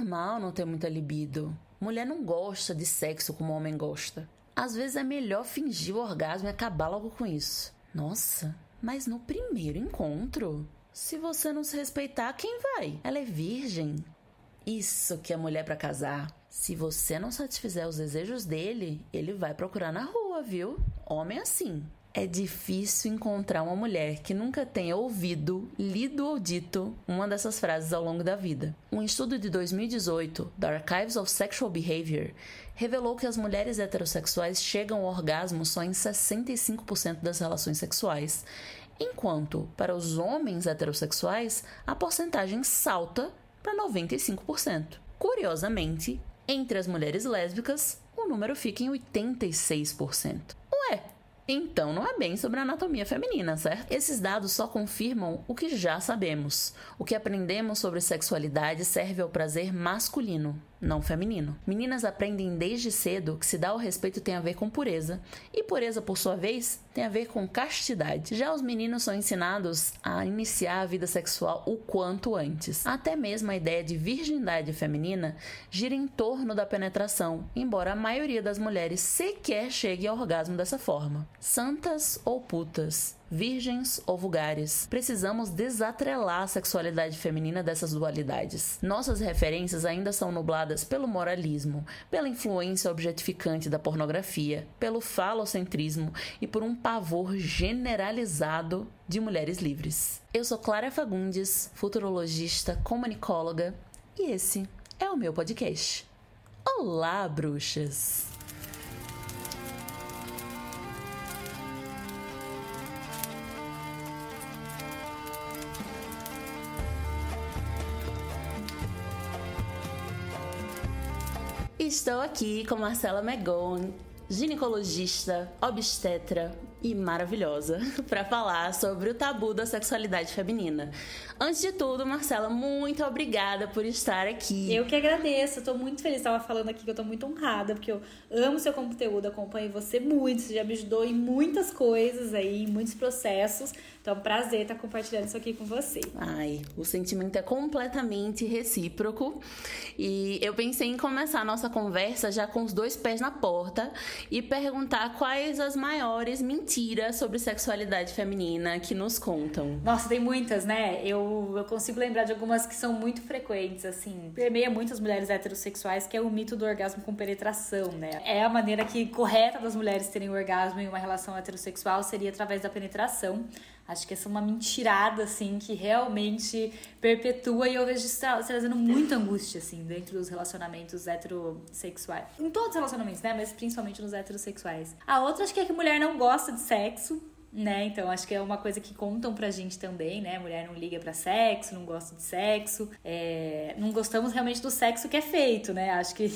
normal não ter muita libido. Mulher não gosta de sexo como homem gosta. Às vezes é melhor fingir o orgasmo e acabar logo com isso. Nossa, mas no primeiro encontro? Se você não se respeitar, quem vai? Ela é virgem. Isso que é mulher para casar. Se você não satisfizer os desejos dele, ele vai procurar na rua, viu? Homem assim. É difícil encontrar uma mulher que nunca tenha ouvido, lido ou dito uma dessas frases ao longo da vida. Um estudo de 2018 da Archives of Sexual Behavior revelou que as mulheres heterossexuais chegam ao orgasmo só em 65% das relações sexuais, enquanto para os homens heterossexuais a porcentagem salta para 95%. Curiosamente, entre as mulheres lésbicas, o número fica em 86%. Então não é bem sobre a anatomia feminina, certo? Esses dados só confirmam o que já sabemos. O que aprendemos sobre sexualidade serve ao prazer masculino, não feminino. Meninas aprendem desde cedo que se dar o respeito tem a ver com pureza, e pureza, por sua vez, tem a ver com castidade. Já os meninos são ensinados a iniciar a vida sexual o quanto antes. Até mesmo a ideia de virgindade feminina gira em torno da penetração, embora a maioria das mulheres sequer chegue ao orgasmo dessa forma. Santas ou putas, virgens ou vulgares. Precisamos desatrelar a sexualidade feminina dessas dualidades. Nossas referências ainda são nubladas pelo moralismo, pela influência objetificante da pornografia, pelo falocentrismo e por um pavor generalizado de mulheres livres. Eu sou Clara Fagundes, futurologista, comunicóloga, e esse é o meu podcast. Olá, bruxas! Estou aqui com Marcela Megon, ginecologista, obstetra e maravilhosa, para falar sobre o tabu da sexualidade feminina. Antes de tudo, Marcela, muito obrigada por estar aqui. Eu que agradeço, tô muito feliz. Estava falando aqui que eu tô muito honrada, porque eu amo seu conteúdo, acompanho você muito, você já me ajudou em muitas coisas aí, em muitos processos. Então, prazer estar compartilhando isso aqui com você. Ai, o sentimento é completamente recíproco. E eu pensei em começar a nossa conversa já com os dois pés na porta e perguntar quais as maiores mentiras sobre sexualidade feminina que nos contam. Nossa, tem muitas, né? Eu, eu consigo lembrar de algumas que são muito frequentes, assim. Permeia muitas mulheres heterossexuais, que é o mito do orgasmo com penetração, né? É a maneira que correta das mulheres terem orgasmo em uma relação heterossexual seria através da penetração. Acho que essa é uma mentirada, assim, que realmente perpetua e eu vejo isso trazendo muita angústia, assim, dentro dos relacionamentos heterossexuais. Em todos os relacionamentos, né? Mas principalmente nos heterossexuais. A outra, acho que é que mulher não gosta de sexo né? Então acho que é uma coisa que contam pra gente também, né? Mulher não liga pra sexo, não gosta de sexo, é... não gostamos realmente do sexo que é feito, né? Acho que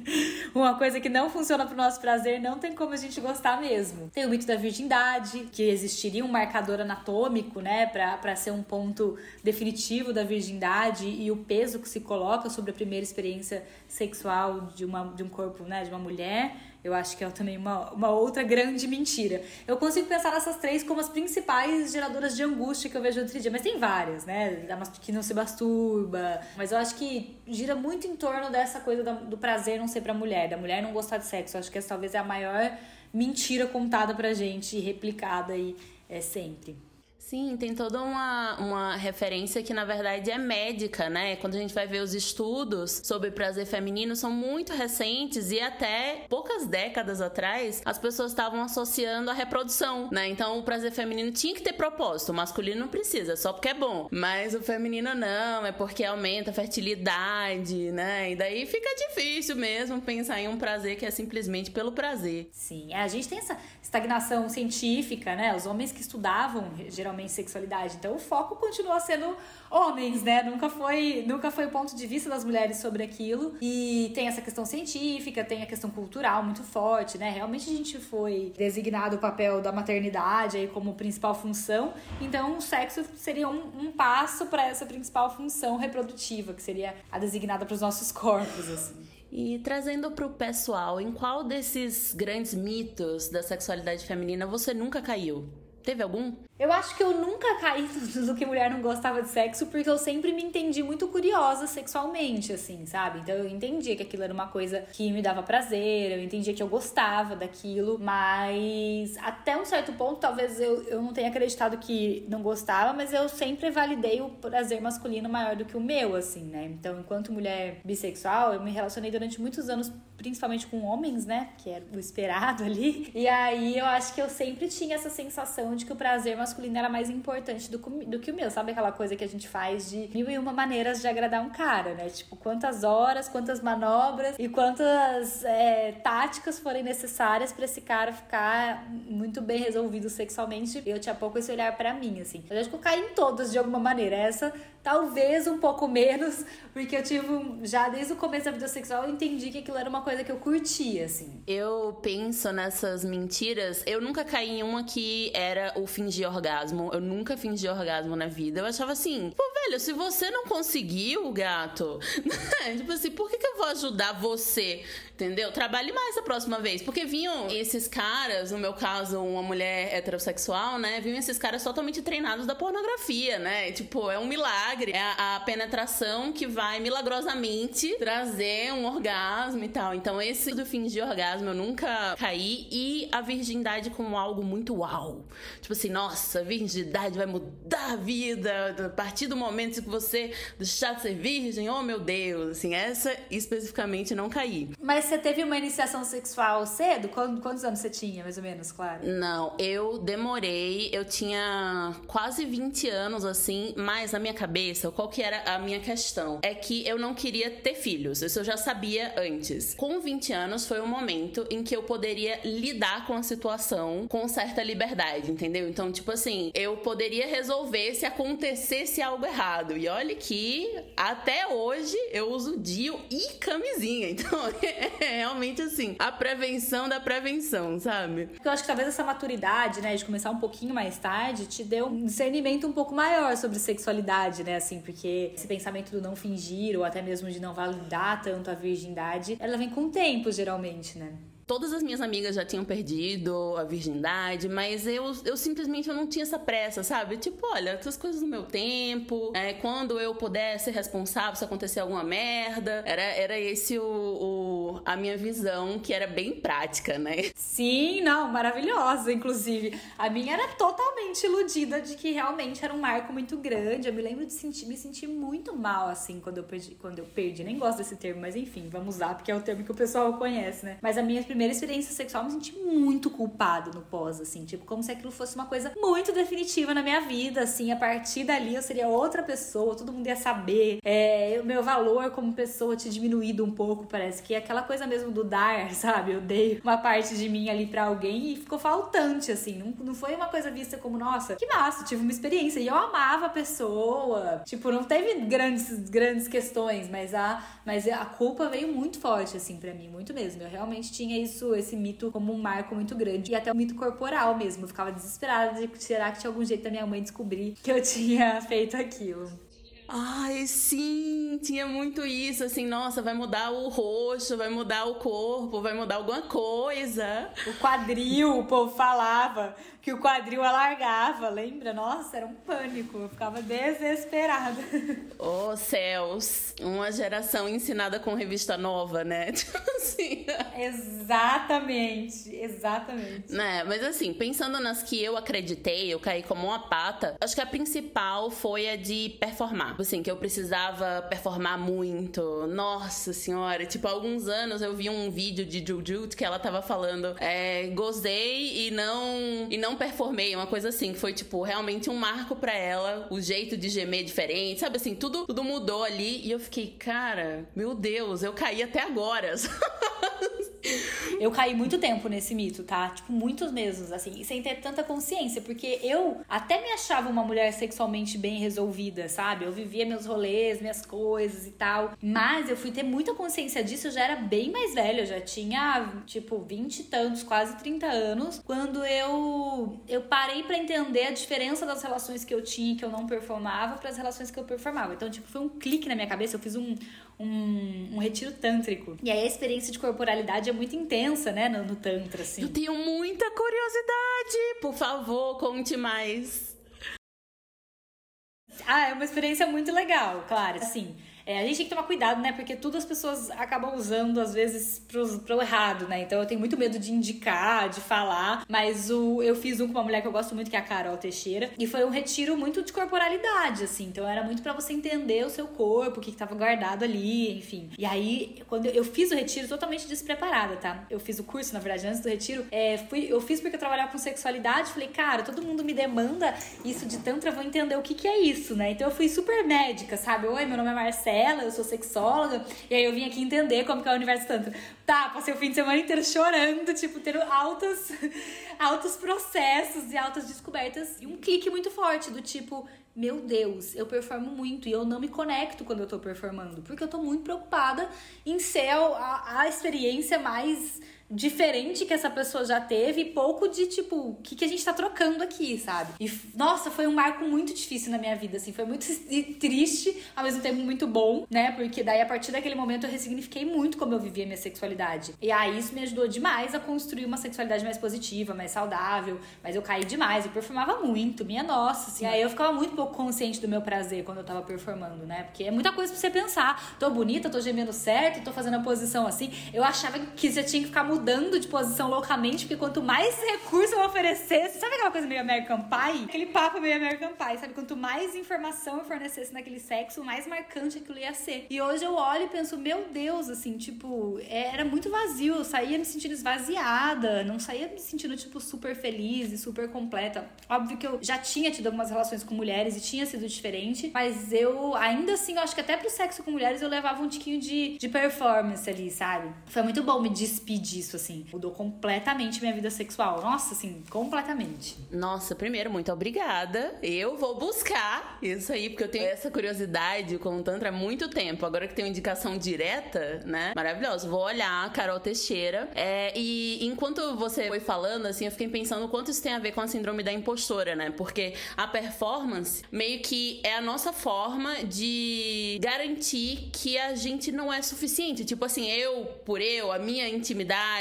uma coisa que não funciona pro nosso prazer não tem como a gente gostar mesmo. Tem o mito da virgindade, que existiria um marcador anatômico, né? Pra, pra ser um ponto definitivo da virgindade e o peso que se coloca sobre a primeira experiência sexual de, uma, de um corpo, né? De uma mulher. Eu acho que é também uma, uma outra grande mentira. Eu consigo pensar nessas três como as principais geradoras de angústia que eu vejo outro dia, mas tem várias, né? Que não se masturba. Mas eu acho que gira muito em torno dessa coisa do prazer não ser pra mulher, da mulher não gostar de sexo. Eu acho que essa talvez é a maior mentira contada pra gente e replicada aí é, sempre. Sim, tem toda uma, uma referência que, na verdade, é médica, né? Quando a gente vai ver os estudos sobre prazer feminino, são muito recentes e até poucas décadas atrás, as pessoas estavam associando a reprodução, né? Então, o prazer feminino tinha que ter propósito, o masculino não precisa, só porque é bom. Mas o feminino não, é porque aumenta a fertilidade, né? E daí fica difícil mesmo pensar em um prazer que é simplesmente pelo prazer. Sim, a gente tem essa estagnação científica, né? Os homens que estudavam geralmente sexualidade. Então o foco continua sendo homens, né? Nunca foi, nunca foi o ponto de vista das mulheres sobre aquilo. E tem essa questão científica, tem a questão cultural muito forte, né? Realmente a gente foi designado o papel da maternidade aí como principal função. Então o sexo seria um, um passo para essa principal função reprodutiva, que seria a designada para os nossos corpos, assim. E trazendo para o pessoal, em qual desses grandes mitos da sexualidade feminina você nunca caiu? Teve algum? Eu acho que eu nunca caí do que mulher não gostava de sexo, porque eu sempre me entendi muito curiosa sexualmente, assim, sabe? Então eu entendia que aquilo era uma coisa que me dava prazer, eu entendia que eu gostava daquilo, mas até um certo ponto, talvez eu, eu não tenha acreditado que não gostava, mas eu sempre validei o prazer masculino maior do que o meu, assim, né? Então, enquanto mulher bissexual, eu me relacionei durante muitos anos, principalmente com homens, né? Que era o esperado ali. E aí eu acho que eu sempre tinha essa sensação de que o prazer masculino era mais importante do, do que o meu. Sabe aquela coisa que a gente faz de mil e uma maneiras de agradar um cara, né? Tipo, quantas horas, quantas manobras e quantas é, táticas forem necessárias para esse cara ficar muito bem resolvido sexualmente. Eu tinha pouco esse olhar para mim, assim. Eu acho que eu caí em todas de alguma maneira. Essa talvez um pouco menos, porque eu tive já desde o começo da vida sexual eu entendi que aquilo era uma coisa que eu curtia, assim. Eu penso nessas mentiras, eu nunca caí em uma que era o fingir orgasmo. Eu nunca fingi orgasmo na vida. Eu achava assim, pô, velho, se você não conseguiu, gato, tipo assim, por que, que eu vou ajudar você? Entendeu? Trabalhe mais a próxima vez. Porque vinham esses caras, no meu caso, uma mulher heterossexual, né? Vinham esses caras totalmente treinados da pornografia, né? Tipo, é um milagre. É a penetração que vai milagrosamente trazer um orgasmo e tal. Então, esse do fingir orgasmo eu nunca caí. E a virgindade como algo muito uau. Tipo assim, nossa, virgindade vai mudar a vida. A partir do momento que você deixar de ser virgem, oh meu Deus. Assim, essa especificamente não caí. Mas você teve uma iniciação sexual cedo? Quantos anos você tinha, mais ou menos, claro? Não, eu demorei, eu tinha quase 20 anos, assim, mas na minha cabeça, qual que era a minha questão? É que eu não queria ter filhos, isso eu já sabia antes. Com 20 anos foi um momento em que eu poderia lidar com a situação com certa liberdade, entendeu? Então, tipo assim, eu poderia resolver se acontecesse algo errado. E olha que até hoje eu uso DIU e camisinha, então é realmente assim, a prevenção da prevenção, sabe? Eu acho que talvez essa maturidade, né, de começar um pouquinho mais tarde, te deu um discernimento um pouco maior sobre sexualidade, né, assim, porque esse pensamento do não fingir ou até mesmo de não validar tanto a virgindade, ela vem com o tempo, geralmente, né? Todas as minhas amigas já tinham perdido a virgindade, mas eu, eu simplesmente eu não tinha essa pressa, sabe? Tipo, olha, essas coisas no meu tempo, é, quando eu puder ser responsável se acontecer alguma merda. Era, era esse o, o, a minha visão, que era bem prática, né? Sim, não, maravilhosa, inclusive. A minha era totalmente iludida de que realmente era um marco muito grande. Eu me lembro de sentir, me sentir muito mal, assim, quando eu perdi. Quando eu perdi. Nem gosto desse termo, mas enfim, vamos usar, porque é o termo que o pessoal conhece, né? Mas a minha primeira experiência sexual, me senti muito culpada no pós, assim, tipo, como se aquilo fosse uma coisa muito definitiva na minha vida, assim, a partir dali eu seria outra pessoa, todo mundo ia saber, é, o meu valor como pessoa tinha diminuído um pouco, parece que é aquela coisa mesmo do dar, sabe? Eu dei uma parte de mim ali para alguém e ficou faltante, assim, não, não foi uma coisa vista como, nossa, que massa, tive uma experiência e eu amava a pessoa, tipo, não teve grandes, grandes questões, mas a, mas a culpa veio muito forte, assim, para mim, muito mesmo, eu realmente tinha isso isso, esse mito como um marco muito grande. E até o mito corporal mesmo. Eu ficava desesperada de será que tinha algum jeito da minha mãe descobrir que eu tinha feito aquilo. Ai, sim, tinha muito isso, assim, nossa, vai mudar o rosto, vai mudar o corpo, vai mudar alguma coisa. O quadril, o povo falava que o quadril alargava, lembra? Nossa, era um pânico, eu ficava desesperada. Oh, céus, uma geração ensinada com revista nova, né? Tipo assim. Exatamente, exatamente. Né, mas assim, pensando nas que eu acreditei, eu caí como uma pata, acho que a principal foi a de performar. Tipo assim, que eu precisava performar muito. Nossa senhora, tipo, há alguns anos eu vi um vídeo de Jujut que ela tava falando, é, gozei e não e não performei, uma coisa assim, que foi tipo realmente um marco para ela, o jeito de gemer diferente, sabe assim, tudo tudo mudou ali e eu fiquei, cara, meu Deus, eu caí até agora. Eu caí muito tempo nesse mito, tá? Tipo, muitos meses, assim, sem ter tanta consciência, porque eu até me achava uma mulher sexualmente bem resolvida, sabe? Eu vivia meus rolês, minhas coisas e tal. Mas eu fui ter muita consciência disso, eu já era bem mais velha, eu já tinha, tipo, 20 e tantos, quase 30 anos, quando eu eu parei para entender a diferença das relações que eu tinha que eu não performava para as relações que eu performava. Então, tipo, foi um clique na minha cabeça, eu fiz um um, um retiro tântrico. E aí a experiência de corporalidade é muito intensa, né, no, no Tantra, assim. Eu tenho muita curiosidade. Por favor, conte mais. Ah, é uma experiência muito legal, claro, assim. É, a gente tem que tomar cuidado, né? Porque tudo as pessoas acabam usando, às vezes, pro, pro errado, né? Então eu tenho muito medo de indicar, de falar. Mas o, eu fiz um com uma mulher que eu gosto muito, que é a Carol Teixeira. E foi um retiro muito de corporalidade, assim. Então era muito para você entender o seu corpo, o que, que tava guardado ali, enfim. E aí, quando eu, fiz o retiro totalmente despreparada, tá? Eu fiz o curso, na verdade, antes do retiro. É, fui, eu fiz porque eu trabalhava com sexualidade. Falei, cara, todo mundo me demanda isso de Tantra, vou entender o que, que é isso, né? Então eu fui super médica, sabe? Oi, meu nome é Marcela eu sou sexóloga, e aí eu vim aqui entender como que é o universo tanto. Tá, passei o fim de semana inteiro chorando, tipo, tendo altos, altos processos e altas descobertas, e um clique muito forte do tipo, meu Deus, eu performo muito e eu não me conecto quando eu tô performando, porque eu tô muito preocupada em ser a, a experiência mais diferente que essa pessoa já teve e pouco de tipo, o que, que a gente tá trocando aqui, sabe? E nossa, foi um marco muito difícil na minha vida, assim, foi muito triste, ao mesmo tempo muito bom, né? Porque daí a partir daquele momento eu ressignifiquei muito como eu vivia minha sexualidade. E aí isso me ajudou demais a construir uma sexualidade mais positiva, mais saudável, mas eu caí demais, eu performava muito, minha nossa, assim. E aí eu ficava muito pouco consciente do meu prazer quando eu tava performando, né? Porque é muita coisa pra você pensar. Tô bonita, tô gemendo certo, tô fazendo a posição assim. Eu achava que você tinha que ficar de posição loucamente, porque quanto mais recurso eu oferecesse, sabe aquela coisa meio American Pie? Aquele papo meio American Pie, sabe? Quanto mais informação eu fornecesse naquele sexo, mais marcante aquilo ia ser. E hoje eu olho e penso, meu Deus, assim, tipo, era muito vazio. Eu saía me sentindo esvaziada, não saía me sentindo, tipo, super feliz e super completa. Óbvio que eu já tinha tido algumas relações com mulheres e tinha sido diferente, mas eu ainda assim, eu acho que até pro sexo com mulheres eu levava um tiquinho de, de performance ali, sabe? Foi muito bom me despedir disso, assim. Mudou completamente minha vida sexual. Nossa, assim, completamente. Nossa, primeiro, muito obrigada. Eu vou buscar isso aí, porque eu tenho essa curiosidade com o Tantra há muito tempo. Agora que tem uma indicação direta, né? Maravilhoso. Vou olhar Carol Teixeira. É, e enquanto você foi falando, assim, eu fiquei pensando o quanto isso tem a ver com a síndrome da impostora, né? Porque a performance meio que é a nossa forma de garantir que a gente não é suficiente. Tipo assim, eu por eu, a minha intimidade,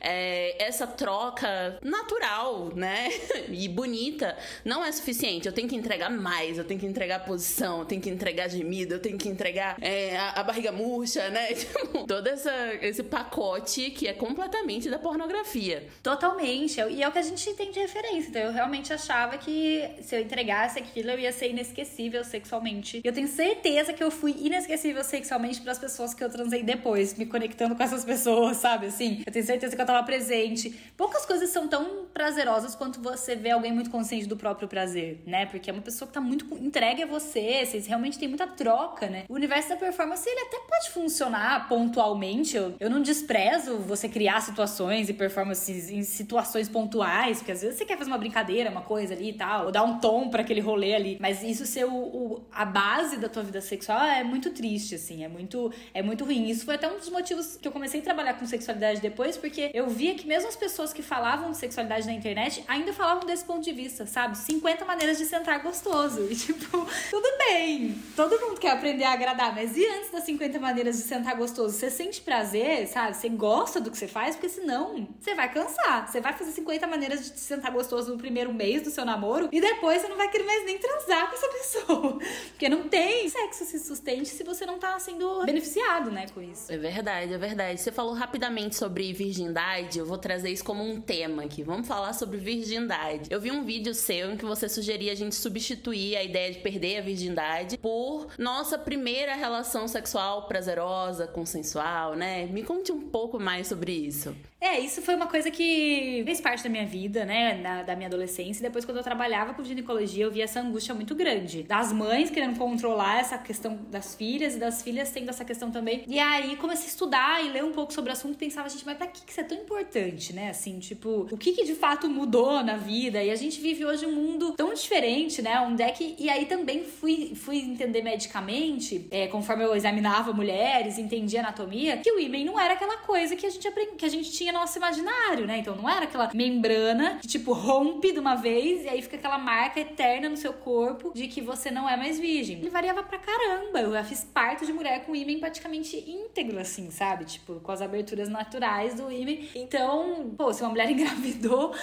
é, essa troca natural, né? e bonita, não é suficiente. Eu tenho que entregar mais, eu tenho que entregar posição, eu tenho que entregar gemido, eu tenho que entregar é, a, a, barriga murcha, né? Tipo, todo essa, esse pacote que é completamente da pornografia. Totalmente. E é o que a gente tem de referência. Então, eu realmente achava que se eu entregasse aquilo, eu ia ser inesquecível sexualmente. Eu tenho certeza que eu fui inesquecível sexualmente para as pessoas que eu transei depois, me conectando com essas pessoas, sabe? Assim, eu tenho certeza que eu tava presente. Poucas coisas são tão prazerosas quanto você vê alguém muito consciente do próprio prazer, né? Porque é uma pessoa que tá muito entregue a você, vocês realmente têm muita troca, né? O universo da performance, ele até pode funcionar pontualmente. Eu, eu não desprezo você criar situações e performances em situações pontuais, porque às vezes você quer fazer uma brincadeira, uma coisa ali e tal, ou dar um tom para aquele rolê ali, mas isso ser o, o, a base da tua vida sexual é muito triste, assim, é muito, é muito ruim. Isso foi até um dos motivos que eu comecei a trabalhar com sexualidade depois, porque eu via que mesmo as pessoas que falavam de sexualidade na internet ainda falavam desse ponto de vista, sabe? 50 maneiras de sentar gostoso. E tipo, tudo bem, todo mundo quer aprender a agradar, mas e antes das 50 maneiras de sentar gostoso? Você sente prazer, sabe? Você gosta do que você faz, porque senão você vai cansar. Você vai fazer 50 maneiras de sentar gostoso no primeiro mês do seu namoro e depois você não vai querer mais nem transar com essa pessoa. Porque não tem sexo se sustente se você não tá sendo beneficiado, né, com isso. É verdade, é verdade. Você falou rapidamente sobre virgindade, eu vou trazer isso como um tema aqui. Vamos falar sobre virgindade. Eu vi um vídeo seu em que você sugeria a gente substituir a ideia de perder a virgindade por nossa primeira relação sexual prazerosa, consensual, né? Me conte um pouco mais sobre isso. É, isso foi uma coisa que fez parte da minha vida, né, na, da minha adolescência. E depois, quando eu trabalhava com ginecologia, eu via essa angústia muito grande. Das mães querendo controlar essa questão das filhas e das filhas tendo essa questão também. E aí, comecei a estudar e ler um pouco sobre o assunto e pensava, gente, mas mas pra que isso é tão importante, né? Assim, tipo, o que que de fato mudou na vida? E a gente vive hoje um mundo tão diferente, né? Onde é que. E aí também fui, fui entender medicamente, é, conforme eu examinava mulheres, entendia anatomia, que o ímen não era aquela coisa que a gente aprend... que a gente tinha no nosso imaginário, né? Então não era aquela membrana que, tipo, rompe de uma vez e aí fica aquela marca eterna no seu corpo de que você não é mais virgem. Ele variava pra caramba. Eu já fiz parto de mulher com ímen praticamente íntegro, assim, sabe? Tipo, com as aberturas naturais do ímen. Então, pô, se uma mulher engravidou,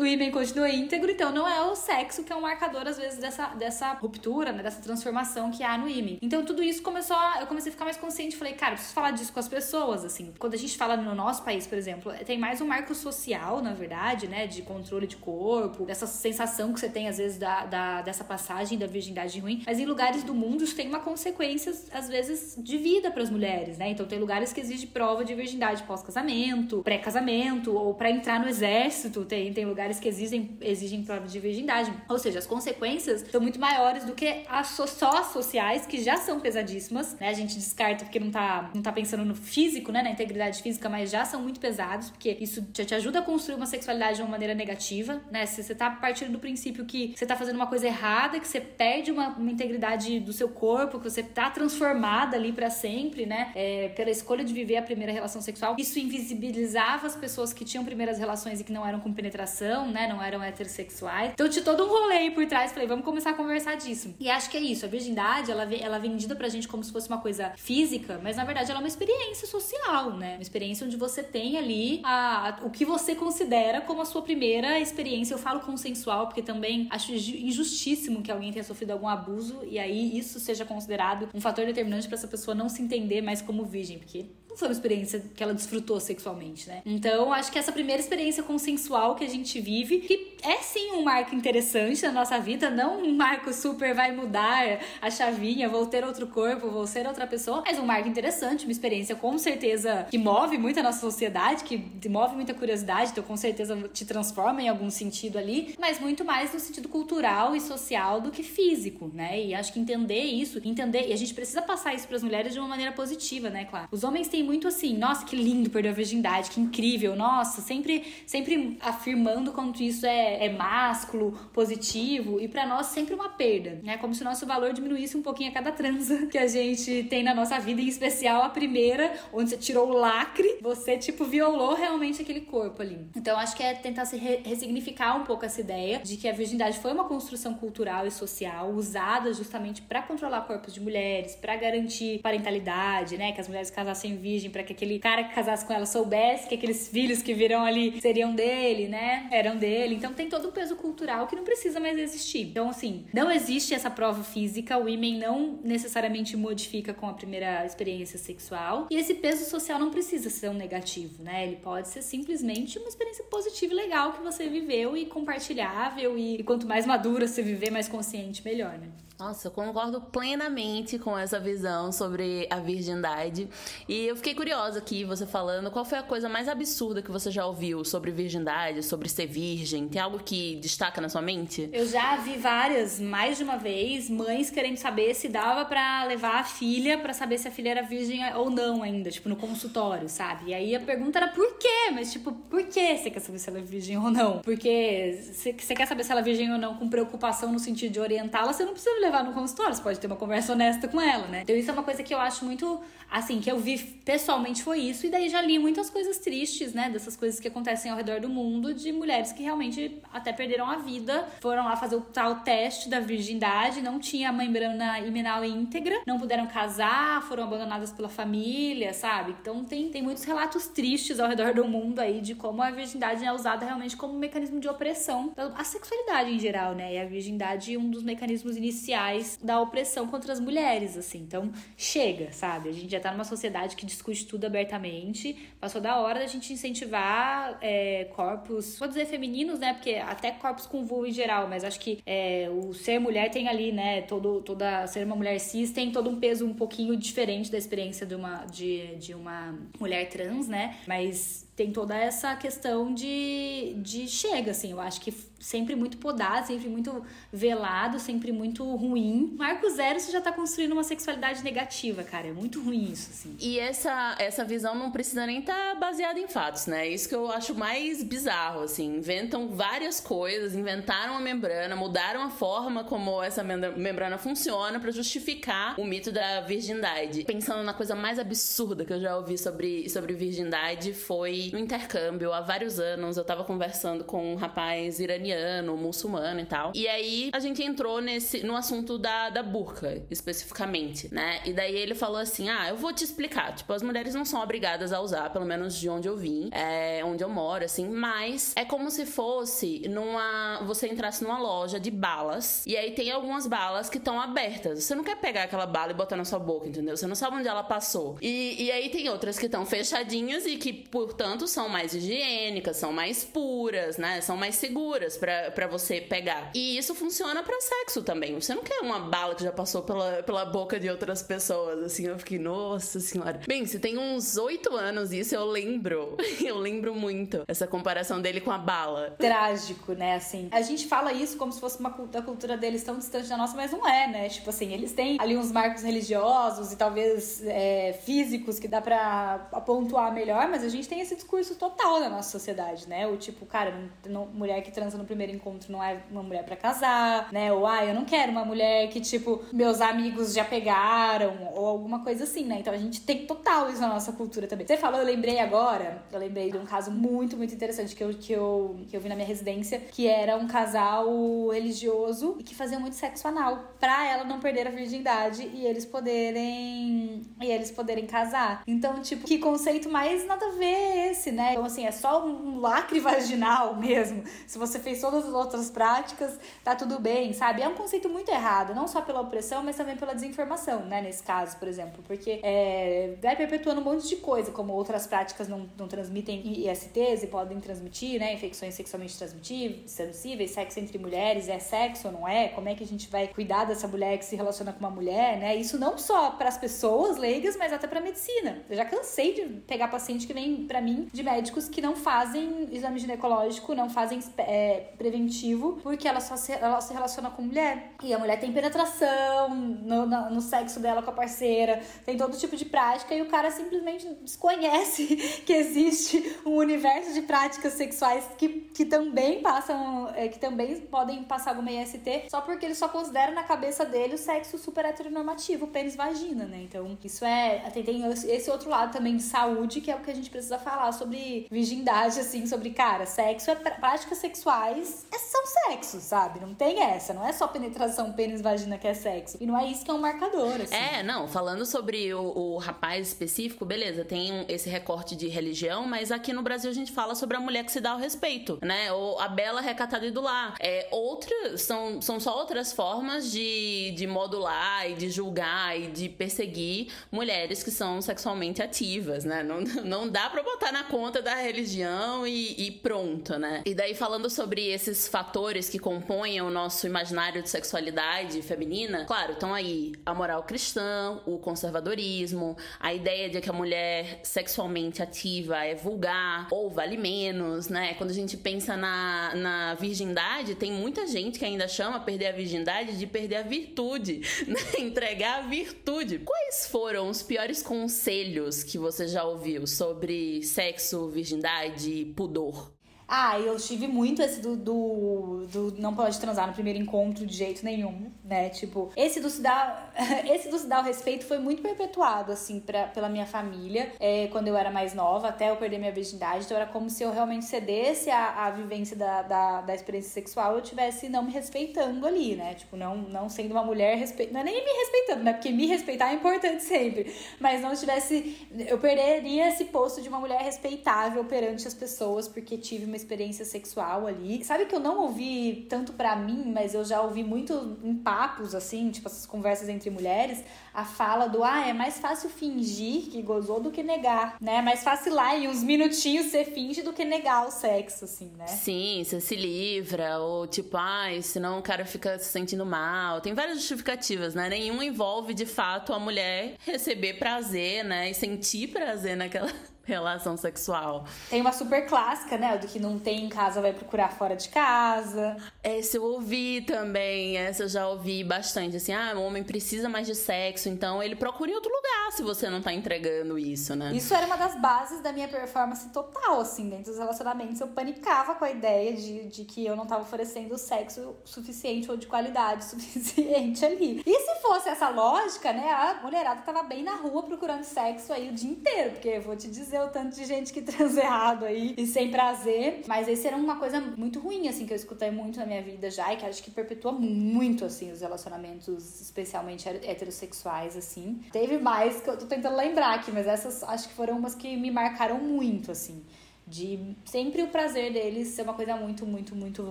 o ímen continua íntegro, então não é o sexo que é um marcador, às vezes, dessa, dessa ruptura, né? Dessa transformação que há no ímen. Então, tudo isso começou a, eu comecei a ficar mais consciente. Falei, cara, preciso falar disso com as pessoas, assim. Quando a gente fala no nosso país, por exemplo, tem mais um marco social, na verdade, né? De controle de corpo, dessa sensação que você tem, às vezes, da, da dessa passagem da virgindade ruim. Mas em lugares do mundo isso tem uma consequência, às vezes, de vida para as mulheres, né? Então, tem lugares que exigem prova de virgindade pós-casamento, pré-casamento, ou para entrar no exército, tem, tem lugares lugares que exigem, exigem prova de virgindade. Ou seja, as consequências são muito maiores do que as so, só as sociais, que já são pesadíssimas, né? A gente descarta porque não tá, não tá pensando no físico, né? Na integridade física, mas já são muito pesados, porque isso já te ajuda a construir uma sexualidade de uma maneira negativa, né? Se você tá partindo do princípio que você tá fazendo uma coisa errada, que você perde uma, uma integridade do seu corpo, que você tá transformada ali para sempre, né? É, pela escolha de viver a primeira relação sexual, isso invisibilizava as pessoas que tinham primeiras relações e que não eram com penetração né? Não eram heterossexuais. Então tinha todo um rolê por trás. Falei, vamos começar a conversar disso. E acho que é isso. A virgindade, ela, ela é vendida pra gente como se fosse uma coisa física, mas na verdade ela é uma experiência social, né? Uma experiência onde você tem ali a, a, o que você considera como a sua primeira experiência. Eu falo consensual porque também acho injustíssimo que alguém tenha sofrido algum abuso e aí isso seja considerado um fator determinante para essa pessoa não se entender mais como virgem, porque foi uma experiência que ela desfrutou sexualmente, né? Então, acho que essa primeira experiência consensual que a gente vive, que é sim um marco interessante na nossa vida, não um marco super vai mudar a chavinha, vou ter outro corpo, vou ser outra pessoa, mas um marco interessante, uma experiência com certeza que move muito a nossa sociedade, que move muita curiosidade, então com certeza te transforma em algum sentido ali, mas muito mais no sentido cultural e social do que físico, né? E acho que entender isso, entender, e a gente precisa passar isso para as mulheres de uma maneira positiva, né, claro. Os homens têm muito assim, nossa, que lindo perder a virgindade, que incrível, nossa, sempre, sempre afirmando quanto isso é, é másculo, positivo, e para nós sempre uma perda, né? Como se o nosso valor diminuísse um pouquinho a cada transa que a gente tem na nossa vida, em especial a primeira, onde você tirou o lacre, você, tipo, violou realmente aquele corpo ali. Então, acho que é tentar se re ressignificar um pouco essa ideia de que a virgindade foi uma construção cultural e social usada justamente para controlar corpos de mulheres, para garantir parentalidade, né? Que as mulheres casassem virgem para que aquele cara que casasse com ela soubesse que aqueles filhos que virão ali seriam dele, né? Eram dele. Então tem todo um peso cultural que não precisa mais existir. Então, assim, não existe essa prova física, o imen não necessariamente modifica com a primeira experiência sexual. E esse peso social não precisa ser um negativo, né? Ele pode ser simplesmente uma experiência positiva e legal que você viveu e compartilhável. E, e quanto mais madura você viver, mais consciente, melhor, né? Nossa, eu concordo plenamente com essa visão sobre a virgindade. E eu fiquei curiosa aqui, você falando, qual foi a coisa mais absurda que você já ouviu sobre virgindade, sobre ser virgem? Tem algo que destaca na sua mente? Eu já vi várias, mais de uma vez, mães querendo saber se dava para levar a filha para saber se a filha era virgem ou não ainda, tipo, no consultório, sabe? E aí a pergunta era por quê? Mas, tipo, por que você quer saber se ela é virgem ou não? Porque você quer saber se ela é virgem ou não com preocupação no sentido de orientá-la, você não precisa levar no consultório, você pode ter uma conversa honesta com ela, né? Então isso é uma coisa que eu acho muito, assim, que eu vi pessoalmente foi isso, e daí já li muitas coisas tristes, né? Dessas coisas que acontecem ao redor do mundo, de mulheres que realmente até perderam a vida, foram lá fazer o tal teste da virgindade, não tinha a membrana imenal íntegra, não puderam casar, foram abandonadas pela família, sabe? Então tem, tem muitos relatos tristes ao redor do mundo aí de como a virgindade é usada realmente como um mecanismo de opressão, a sexualidade em geral, né? E a virgindade um dos mecanismos iniciais da opressão contra as mulheres, assim. Então, chega, sabe? A gente já tá numa sociedade que discute tudo abertamente. Passou da hora da gente incentivar é, corpos, vou dizer femininos, né? Porque até corpos com vulva em geral, mas acho que é, o ser mulher tem ali, né? Todo, toda ser uma mulher cis tem todo um peso um pouquinho diferente da experiência de uma, de, de uma mulher trans, né? Mas tem toda essa questão de, de chega, assim. Eu acho que sempre muito podado, sempre muito velado, sempre muito ruim. Marco Zero, você já tá construindo uma sexualidade negativa, cara. É muito ruim isso, assim. E essa, essa visão não precisa nem estar tá baseada em fatos, né? Isso que eu acho mais bizarro, assim. Inventam várias coisas, inventaram a membrana, mudaram a forma como essa membrana funciona para justificar o mito da virgindade. Pensando na coisa mais absurda que eu já ouvi sobre, sobre virgindade, foi no intercâmbio. Há vários anos eu tava conversando com um rapaz iraniano, muçulmano e tal. E aí a gente entrou nesse no assunto da, da burca, especificamente, né? E daí ele falou assim: Ah, eu vou te explicar. Tipo, as mulheres não são obrigadas a usar, pelo menos de onde eu vim, é, onde eu moro, assim, mas é como se fosse numa. Você entrasse numa loja de balas e aí tem algumas balas que estão abertas. Você não quer pegar aquela bala e botar na sua boca, entendeu? Você não sabe onde ela passou. E, e aí tem outras que estão fechadinhas e que, portanto, são mais higiênicas, são mais puras, né? São mais seguras para você pegar. E isso funciona para sexo também. Você não quer uma bala que já passou pela, pela boca de outras pessoas, assim. Eu fiquei, nossa senhora. Bem, se tem uns oito anos isso, eu lembro. eu lembro muito essa comparação dele com a bala. Trágico, né? Assim, a gente fala isso como se fosse uma a cultura deles tão distante da nossa, mas não é, né? Tipo assim, eles têm ali uns marcos religiosos e talvez é, físicos que dá pra pontuar melhor, mas a gente tem esse discurso total na nossa sociedade, né? O tipo, cara, não, mulher que transa no primeiro encontro não é uma mulher para casar, né? Ou, ah, eu não quero uma mulher que, tipo, meus amigos já pegaram, ou alguma coisa assim, né? Então a gente tem total isso na nossa cultura também. Você falou, eu lembrei agora, eu lembrei de um caso muito, muito interessante que eu, que eu, que eu vi na minha residência, que era um casal religioso e que fazia muito sexo anal pra ela não perder a virgindade e eles poderem e eles poderem casar. Então, tipo, que conceito mais nada a ver esse, né? Então, assim, é só um lacre vaginal mesmo. Se você fez todas as outras práticas, tá tudo bem, sabe? É um conceito muito errado, não só pela opressão, mas também pela desinformação, né? Nesse caso, por exemplo, porque é, vai perpetuando um monte de coisa, como outras práticas não, não transmitem ISTs e podem transmitir, né? Infecções sexualmente transmissíveis, sexo entre mulheres, é sexo ou não é? Como é que a gente vai cuidar dessa mulher que se relaciona com uma mulher, né? Isso não só para as pessoas leigas, mas até para medicina. Eu já cansei de pegar paciente que vem para mim de médicos que não fazem exame ginecológico, não fazem é, preventivo, porque ela só se, ela se relaciona com mulher. E a mulher tem penetração no, no, no sexo dela com a parceira, tem todo tipo de prática e o cara simplesmente desconhece que existe um universo de práticas sexuais que, que também passam, é, que também podem passar alguma IST, só porque ele só considera na cabeça dele o sexo super heteronormativo, pênis vagina, né? Então, isso é. Tem, tem esse outro lado também de saúde, que é o que a gente precisa falar sobre virgindade, assim, sobre, cara, sexo é práticas sexuais é, são sexo, sabe? Não tem essa. Não é só penetração, pênis, vagina que é sexo. E não é isso que é um marcador, assim. É, não, falando sobre o, o rapaz específico, beleza, tem esse recorte de religião, mas aqui no Brasil a gente fala sobre a mulher que se dá o respeito, né? Ou a bela recatada e do lar. É, outras, são, são só outras formas de, de modular e de julgar e de perseguir mulheres que são sexualmente ativas, né? Não, não dá pra botar na conta da religião e, e pronto, né? E daí falando sobre esses fatores que compõem o nosso imaginário de sexualidade feminina, claro, estão aí a moral cristã, o conservadorismo, a ideia de que a mulher sexualmente ativa é vulgar ou vale menos, né? Quando a gente pensa na, na virgindade, tem muita gente que ainda chama perder a virgindade de perder a virtude, né? Entregar a virtude. Quais foram os piores conselhos que você já ouviu sobre sexo, virgindade, pudor? Ah, eu tive muito esse do, do, do, não pode transar no primeiro encontro de jeito nenhum, né? Tipo, esse do se dar, esse do se dar o respeito foi muito perpetuado, assim, pra, pela minha família, é, quando eu era mais nova, até eu perder minha virgindade. Então era como se eu realmente cedesse a, a vivência da, da, da experiência sexual eu tivesse não me respeitando ali, né? Tipo, não, não sendo uma mulher, respe... não é nem me respeitando, né? Porque me respeitar é importante sempre, mas não tivesse, eu perderia esse posto de uma mulher respeitável perante as pessoas, porque tive uma experiência sexual ali. Sabe que eu não ouvi tanto para mim, mas eu já ouvi muito em papos, assim, tipo essas conversas entre mulheres, a fala do ah, é mais fácil fingir que gozou do que negar, né? É mais fácil lá em uns minutinhos você finge do que negar o sexo, assim, né? Sim, você se livra, ou tipo, ai, senão o cara fica se sentindo mal. Tem várias justificativas, né? Nenhuma envolve de fato a mulher receber prazer, né? E sentir prazer naquela relação sexual. Tem uma super clássica, né? Do que não tem em casa vai procurar fora de casa. Essa eu ouvi também, essa eu já ouvi bastante. Assim, ah, o homem precisa mais de sexo, então ele procura em outro lugar se você não tá entregando isso, né? Isso era uma das bases da minha performance total, assim, dentro dos relacionamentos. Eu panicava com a ideia de, de que eu não tava oferecendo sexo suficiente ou de qualidade suficiente ali. E se fosse essa lógica, né? A mulherada tava bem na rua procurando sexo aí o dia inteiro, porque eu vou te dizer o tanto de gente que transa errado aí e sem prazer. Mas esse era uma coisa muito ruim, assim, que eu escutei muito na minha vida já e que acho que perpetua muito, assim, os relacionamentos, especialmente heterossexuais, assim. Teve mais que eu tô tentando lembrar aqui, mas essas acho que foram umas que me marcaram muito, assim de sempre o prazer deles ser uma coisa muito, muito, muito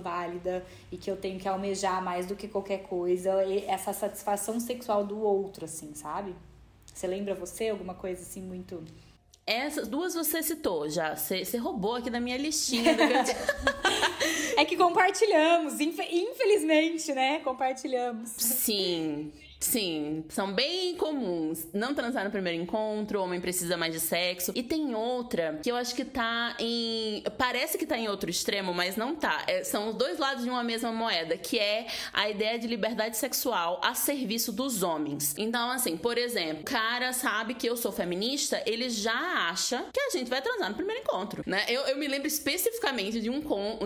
válida e que eu tenho que almejar mais do que qualquer coisa, e essa satisfação sexual do outro, assim, sabe? Você lembra você alguma coisa assim muito essas duas você citou já. Você, você roubou aqui da minha listinha. Do é que compartilhamos, infelizmente, né? Compartilhamos. Sim. Sim, são bem comuns. Não transar no primeiro encontro, o homem precisa mais de sexo. E tem outra que eu acho que tá em. Parece que tá em outro extremo, mas não tá. É, são os dois lados de uma mesma moeda, que é a ideia de liberdade sexual a serviço dos homens. Então, assim, por exemplo, o cara sabe que eu sou feminista, ele já acha que a gente vai transar no primeiro encontro, né? Eu, eu me lembro especificamente de um,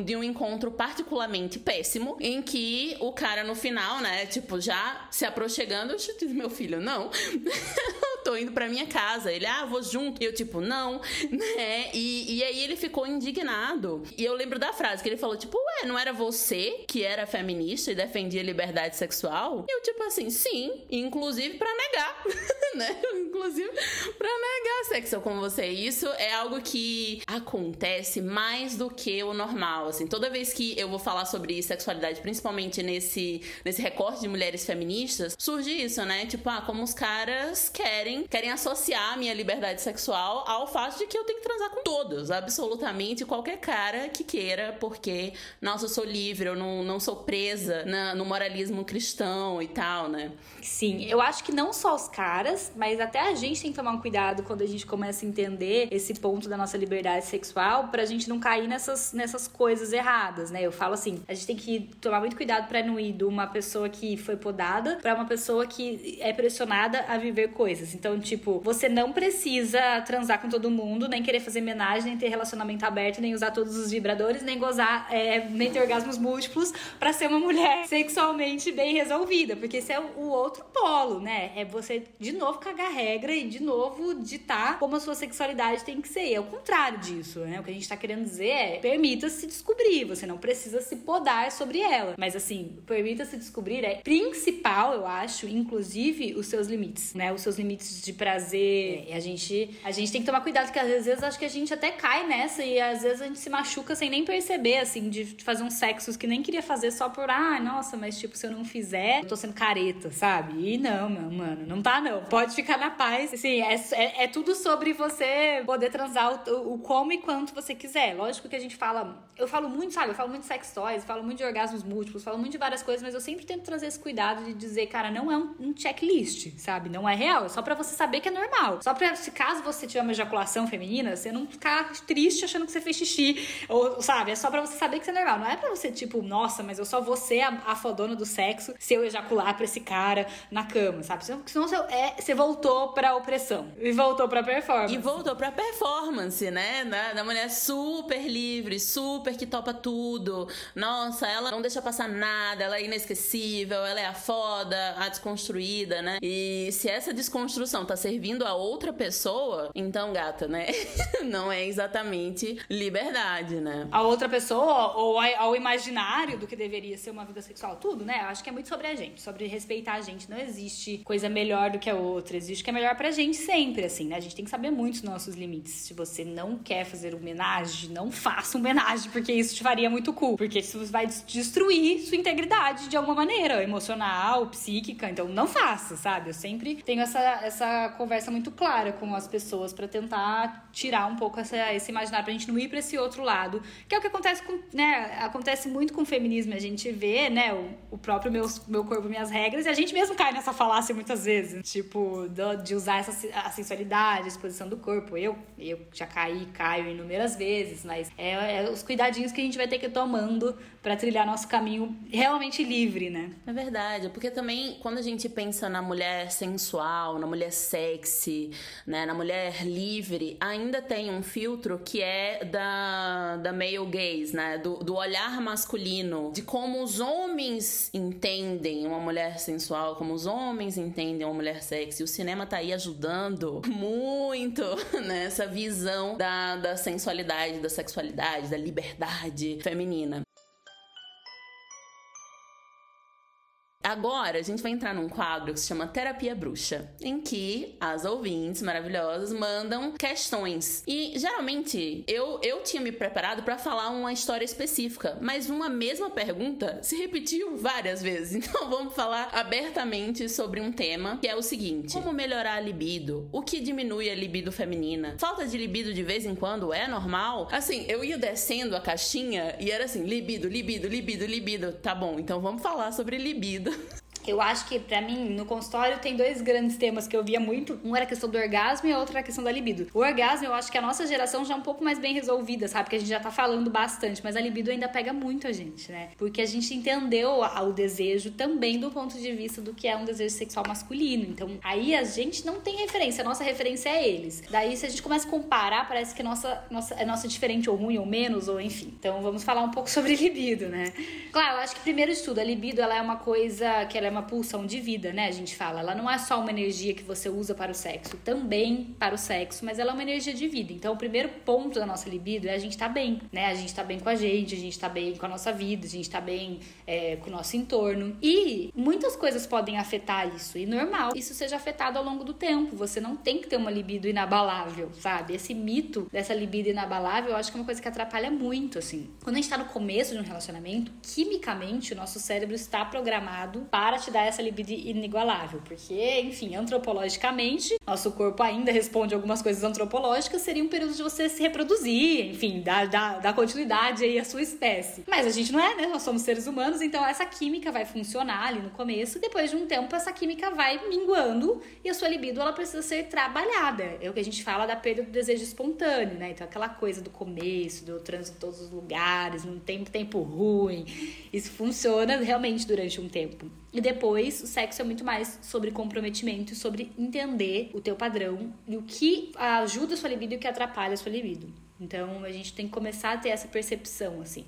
de um encontro particularmente péssimo, em que o cara no final, né, tipo, já se aproximou chegando, eu meu filho, não. tô indo pra minha casa. Ele, ah, vou junto. E eu, tipo, não, né? E, e aí ele ficou indignado. E eu lembro da frase que ele falou, tipo, ué, não era você que era feminista e defendia liberdade sexual? E eu, tipo assim, sim, inclusive para negar, né? Inclusive pra negar sexo com você. Isso é algo que acontece mais do que o normal, assim. Toda vez que eu vou falar sobre sexualidade, principalmente nesse, nesse recorte de mulheres feministas, surge isso, né? Tipo, ah, como os caras querem, querem associar a minha liberdade sexual ao fato de que eu tenho que transar com todos, absolutamente qualquer cara que queira, porque, nossa, eu sou livre, eu não, não sou presa na, no moralismo cristão e tal, né? Sim, eu acho que não só os caras, mas até a gente tem que tomar um cuidado quando a gente começa a entender esse ponto da nossa liberdade sexual pra gente não cair nessas, nessas coisas erradas, né? Eu falo assim, a gente tem que tomar muito cuidado pra não ir de uma pessoa que foi podada pra uma pessoa que é pressionada a viver coisas. Então, tipo, você não precisa transar com todo mundo, nem querer fazer homenagem, nem ter relacionamento aberto, nem usar todos os vibradores, nem gozar, é, nem ter orgasmos múltiplos para ser uma mulher sexualmente bem resolvida. Porque esse é o outro polo, né? É você de novo cagar regra e de novo ditar como a sua sexualidade tem que ser. É o contrário disso, né? O que a gente tá querendo dizer é permita-se descobrir, você não precisa se podar sobre ela. Mas assim, permita-se descobrir é principal, eu acho inclusive, os seus limites, né? Os seus limites de prazer. E a gente, a gente tem que tomar cuidado, porque às vezes acho que a gente até cai nessa e às vezes a gente se machuca sem nem perceber, assim, de fazer uns sexos que nem queria fazer só por, ah, nossa, mas tipo, se eu não fizer, eu tô sendo careta, sabe? E não, meu, mano, não tá não. Pode ficar na paz. Assim, é, é, é tudo sobre você poder transar o, o, como e quanto você quiser. Lógico que a gente fala, eu falo muito, sabe? Eu falo muito de sex toys, falo muito de orgasmos múltiplos, falo muito de várias coisas, mas eu sempre tento trazer esse cuidado de dizer, cara, não é um, um checklist, sabe? Não é real. É só para você saber que é normal. Só pra, se caso você tiver uma ejaculação feminina, você não ficar triste achando que você fez xixi. Ou, sabe? É só pra você saber que isso é normal. Não é pra você, tipo, nossa, mas eu só vou ser a, a fodona do sexo se eu ejacular pra esse cara na cama, sabe? Senão, senão você, é, você voltou pra opressão. E voltou pra performance. E voltou pra performance, né? Da, da mulher super livre, super que topa tudo. Nossa, ela não deixa passar nada, ela é inesquecível, ela é a foda, a desconstruída, né? E se essa desconstrução tá servindo a outra pessoa, então, gata, né? não é exatamente liberdade, né? A outra pessoa ou ao imaginário do que deveria ser uma vida sexual, tudo, né? Acho que é muito sobre a gente, sobre respeitar a gente. Não existe coisa melhor do que a outra, existe o que é melhor pra gente sempre, assim, né? A gente tem que saber muito os nossos limites. Se você não quer fazer homenagem, não faça homenagem, porque isso te faria muito cool. Porque isso vai destruir sua integridade de alguma maneira, emocional, psíquica. Então não faça, sabe? Eu sempre tenho essa, essa conversa muito clara com as pessoas para tentar tirar um pouco essa, esse imaginário, pra gente não ir pra esse outro lado. Que é o que acontece com, né? Acontece muito com o feminismo. A gente vê, né, o, o próprio meu, meu corpo, minhas regras, e a gente mesmo cai nessa falácia muitas vezes. Tipo, do, de usar essa, a sensualidade, a exposição do corpo. Eu, eu já caí, caio inúmeras vezes, mas é, é os cuidadinhos que a gente vai ter que ir tomando para trilhar nosso caminho realmente livre, né? É verdade, porque também quando a gente pensa na mulher sensual, na mulher sexy, né, na mulher livre, ainda tem um filtro que é da, da male gaze, né, do, do olhar masculino, de como os homens entendem uma mulher sensual, como os homens entendem uma mulher sexy. O cinema tá aí ajudando muito nessa visão da, da sensualidade, da sexualidade, da liberdade feminina. Agora a gente vai entrar num quadro que se chama Terapia Bruxa, em que as ouvintes maravilhosas mandam questões. E geralmente eu, eu tinha me preparado para falar uma história específica, mas uma mesma pergunta se repetiu várias vezes. Então vamos falar abertamente sobre um tema que é o seguinte: como melhorar a libido? O que diminui a libido feminina? Falta de libido de vez em quando é normal? Assim, eu ia descendo a caixinha e era assim: libido, libido, libido, libido. Tá bom, então vamos falar sobre libido. Eu acho que, para mim, no consultório tem dois grandes temas que eu via muito. Um era a questão do orgasmo e a outra era a questão da libido. O orgasmo, eu acho que a nossa geração já é um pouco mais bem resolvida, sabe? Porque a gente já tá falando bastante, mas a libido ainda pega muito a gente, né? Porque a gente entendeu o desejo também do ponto de vista do que é um desejo sexual masculino. Então, aí a gente não tem referência, a nossa referência é eles. Daí, se a gente começa a comparar, parece que nossa, nossa, é nossa diferente ou ruim ou menos, ou enfim. Então, vamos falar um pouco sobre libido, né? Claro, eu acho que primeiro de tudo, a libido, ela é uma coisa que ela é uma pulsão de vida, né? A gente fala. Ela não é só uma energia que você usa para o sexo, também para o sexo, mas ela é uma energia de vida. Então, o primeiro ponto da nossa libido é a gente estar tá bem, né? A gente tá bem com a gente, a gente tá bem com a nossa vida, a gente tá bem é, com o nosso entorno. E muitas coisas podem afetar isso, e normal isso seja afetado ao longo do tempo. Você não tem que ter uma libido inabalável, sabe? Esse mito dessa libido inabalável, eu acho que é uma coisa que atrapalha muito, assim. Quando a gente tá no começo de um relacionamento, quimicamente, o nosso cérebro está programado para te dar essa libido inigualável, porque, enfim, antropologicamente, nosso corpo ainda responde algumas coisas antropológicas, seria um período de você se reproduzir, enfim, dar, dar, dar continuidade aí à sua espécie. Mas a gente não é, né? Nós somos seres humanos, então essa química vai funcionar ali no começo, depois de um tempo essa química vai minguando e a sua libido ela precisa ser trabalhada. É o que a gente fala da perda do desejo espontâneo, né? Então aquela coisa do começo, do trânsito em todos os lugares, não tem tempo ruim. Isso funciona realmente durante um tempo. E depois, o sexo é muito mais sobre comprometimento e sobre entender o teu padrão e o que ajuda a sua libido e o que atrapalha a sua libido. Então, a gente tem que começar a ter essa percepção, assim.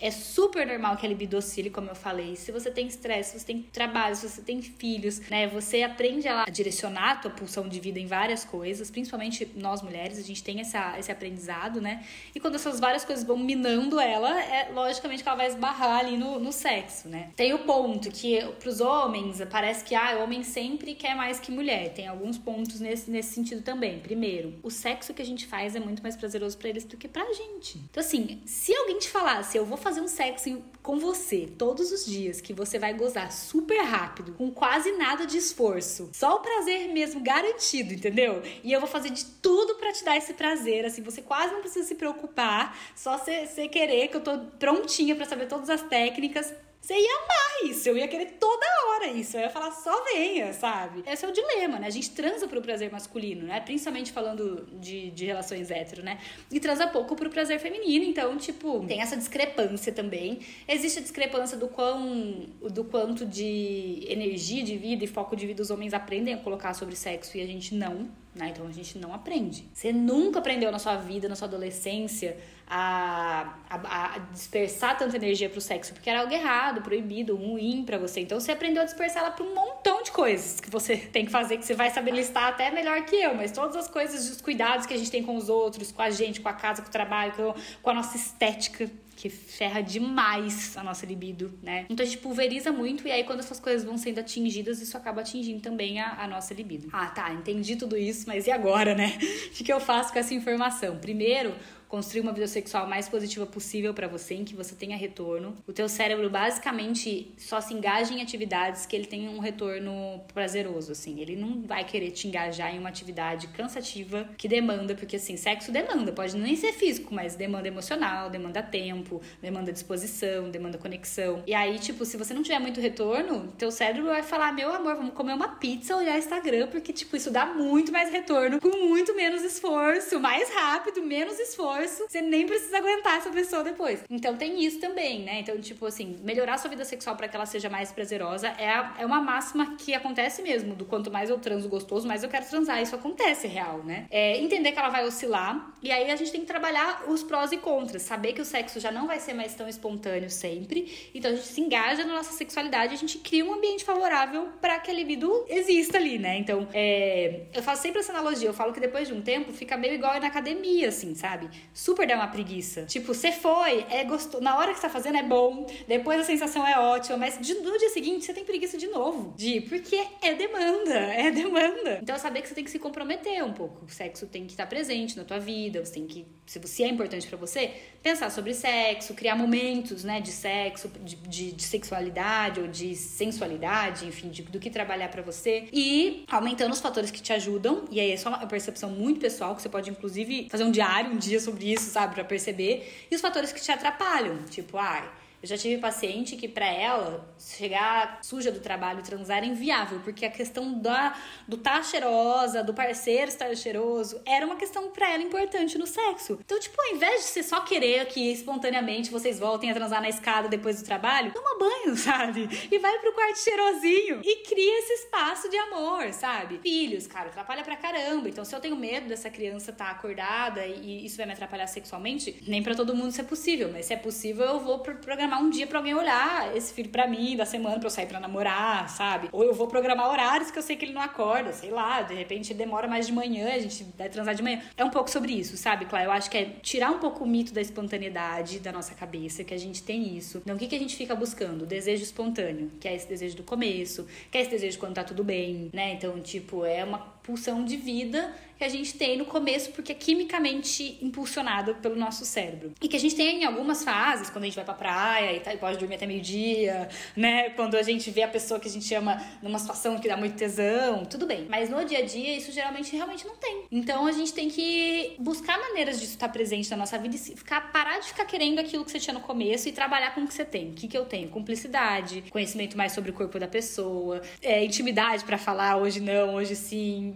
É super normal que a libido oscile, como eu falei. Se você tem estresse, se você tem trabalho, se você tem filhos, né? Você aprende a direcionar a tua pulsão de vida em várias coisas, principalmente nós mulheres, a gente tem essa, esse aprendizado, né? E quando essas várias coisas vão minando ela, é logicamente que ela vai esbarrar ali no, no sexo, né? Tem o ponto que pros homens parece que ah, o homem sempre quer mais que mulher. Tem alguns pontos nesse, nesse sentido também. Primeiro, o sexo que a gente faz é muito mais prazeroso para eles do que pra gente. Então, assim, se alguém te falasse, eu vou fazer um sexo com você todos os dias, que você vai gozar super rápido, com quase nada de esforço. Só o prazer mesmo garantido, entendeu? E eu vou fazer de tudo para te dar esse prazer, assim, você quase não precisa se preocupar, só você querer que eu tô prontinha para saber todas as técnicas você ia amar isso, eu ia querer toda hora isso. Eu ia falar, só venha, sabe? Esse é o dilema, né? A gente transa pro prazer masculino, né? Principalmente falando de, de relações hétero, né? E transa pouco pro prazer feminino. Então, tipo, tem essa discrepância também. Existe a discrepância do quão do quanto de energia de vida e foco de vida os homens aprendem a colocar sobre sexo e a gente não. Né? Então a gente não aprende. Você nunca aprendeu na sua vida, na sua adolescência, a, a, a dispersar tanta energia pro sexo, porque era algo errado, proibido, ruim para você. Então você aprendeu a dispersar ela pra um montão de coisas que você tem que fazer, que você vai saber listar até melhor que eu, mas todas as coisas, os cuidados que a gente tem com os outros, com a gente, com a casa, com o trabalho, com, com a nossa estética, que ferra demais a nossa libido, né? Então a gente pulveriza muito e aí quando essas coisas vão sendo atingidas, isso acaba atingindo também a, a nossa libido. Ah, tá, entendi tudo isso, mas e agora, né? O que eu faço com essa informação? Primeiro, construir uma vida sexual mais positiva possível para você, em que você tenha retorno. O teu cérebro basicamente só se engaja em atividades que ele tem um retorno prazeroso, assim. Ele não vai querer te engajar em uma atividade cansativa que demanda, porque assim, sexo demanda, pode nem ser físico, mas demanda emocional, demanda tempo, demanda disposição, demanda conexão. E aí, tipo, se você não tiver muito retorno, teu cérebro vai falar: "Meu amor, vamos comer uma pizza, olhar Instagram", porque tipo, isso dá muito mais retorno com muito menos esforço, mais rápido, menos esforço. Você nem precisa aguentar essa pessoa depois. Então tem isso também, né? Então, tipo assim, melhorar sua vida sexual para que ela seja mais prazerosa é, a, é uma máxima que acontece mesmo. Do quanto mais eu transo gostoso, mais eu quero transar. Isso acontece real, né? É entender que ela vai oscilar. E aí a gente tem que trabalhar os prós e contras. Saber que o sexo já não vai ser mais tão espontâneo sempre. Então a gente se engaja na nossa sexualidade, a gente cria um ambiente favorável para que a libido exista ali, né? Então, é, eu faço sempre essa analogia. Eu falo que depois de um tempo fica meio igual na academia, assim, sabe? Super dá uma preguiça. Tipo, você foi, é gostoso. Na hora que você tá fazendo é bom, depois a sensação é ótima, mas de, no dia seguinte você tem preguiça de novo. De, porque é demanda, é demanda. Então, saber que você tem que se comprometer um pouco. O sexo tem que estar presente na tua vida, você tem que, se você é importante para você, pensar sobre sexo, criar momentos, né, de sexo, de, de, de sexualidade ou de sensualidade, enfim, de, do que trabalhar para você. E aumentando os fatores que te ajudam, e aí é só uma percepção muito pessoal, que você pode, inclusive, fazer um diário um dia sobre isso, sabe, para perceber. E os fatores que te atrapalham, tipo, ai. Ah, eu já tive paciente que para ela chegar suja do trabalho e transar era inviável, porque a questão da do tá cheirosa, do parceiro estar cheiroso, era uma questão para ela importante no sexo. Então, tipo, ao invés de você só querer que espontaneamente vocês voltem a transar na escada depois do trabalho, toma banho, sabe? E vai pro quarto cheirosinho e cria esse espaço de amor, sabe? Filhos, cara, atrapalha pra caramba. Então, se eu tenho medo dessa criança estar tá acordada e isso vai me atrapalhar sexualmente, nem para todo mundo isso é possível, mas se é possível, eu vou programar programar um dia para alguém olhar esse filho para mim, da semana para eu sair para namorar, sabe? Ou eu vou programar horários que eu sei que ele não acorda, sei lá, de repente demora mais de manhã, a gente vai transar de manhã. É um pouco sobre isso, sabe, Clara? Eu acho que é tirar um pouco o mito da espontaneidade da nossa cabeça, que a gente tem isso. Então, o que, que a gente fica buscando? O desejo espontâneo, que é esse desejo do começo, que é esse desejo quando tá tudo bem, né? Então, tipo, é uma pulsão de vida que a gente tem no começo, porque é quimicamente impulsionado pelo nosso cérebro. E que a gente tem em algumas fases, quando a gente vai pra praia e, tá, e pode dormir até meio-dia, né? Quando a gente vê a pessoa que a gente ama numa situação que dá muito tesão, tudo bem. Mas no dia a dia, isso geralmente realmente não tem. Então a gente tem que buscar maneiras disso estar presente na nossa vida e ficar, parar de ficar querendo aquilo que você tinha no começo e trabalhar com o que você tem. O que, que eu tenho? Cumplicidade, conhecimento mais sobre o corpo da pessoa, é, intimidade para falar hoje não, hoje sim,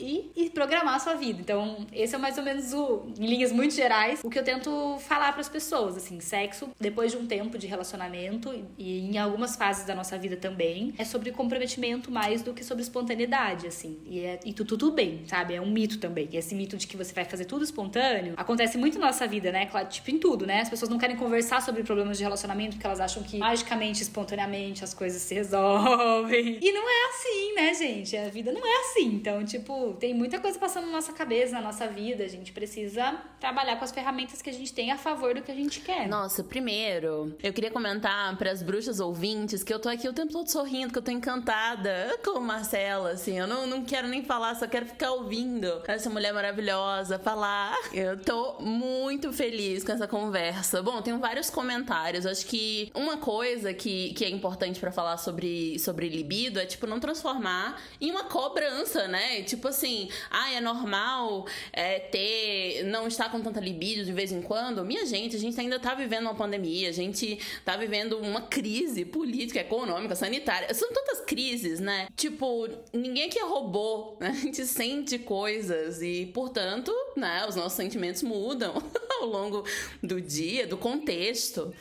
e, e, programar a sua vida. Então, esse é mais ou menos o, em linhas muito gerais, o que eu tento falar para as pessoas. Assim, sexo, depois de um tempo de relacionamento e, em algumas fases da nossa vida também, é sobre comprometimento mais do que sobre espontaneidade, assim. E, é, e tudo, tudo bem, sabe? É um mito também. E esse mito de que você vai fazer tudo espontâneo acontece muito na nossa vida, né? Tipo, em tudo, né? As pessoas não querem conversar sobre problemas de relacionamento porque elas acham que magicamente, espontaneamente, as coisas se resolvem. E não é assim, né, gente? A vida não é assim. Então, tipo, tem muita coisa passando na nossa cabeça, na nossa vida. A gente precisa trabalhar com as ferramentas que a gente tem a favor do que a gente quer. Nossa, primeiro, eu queria comentar para as bruxas ouvintes que eu tô aqui o tempo todo sorrindo, que eu tô encantada com Marcela, assim. Eu não, não quero nem falar, só quero ficar ouvindo essa mulher maravilhosa falar. Eu tô muito feliz com essa conversa. Bom, tenho vários comentários. Acho que uma coisa que, que é importante para falar sobre, sobre libido é, tipo, não transformar em uma cobrança, né? Tipo assim, assim, ah, é normal é, ter, não estar com tanta libido de vez em quando. Minha gente, a gente ainda tá vivendo uma pandemia, a gente tá vivendo uma crise política, econômica, sanitária. São tantas crises, né? Tipo, ninguém aqui é robô, né? A gente sente coisas e, portanto, né, os nossos sentimentos mudam ao longo do dia, do contexto.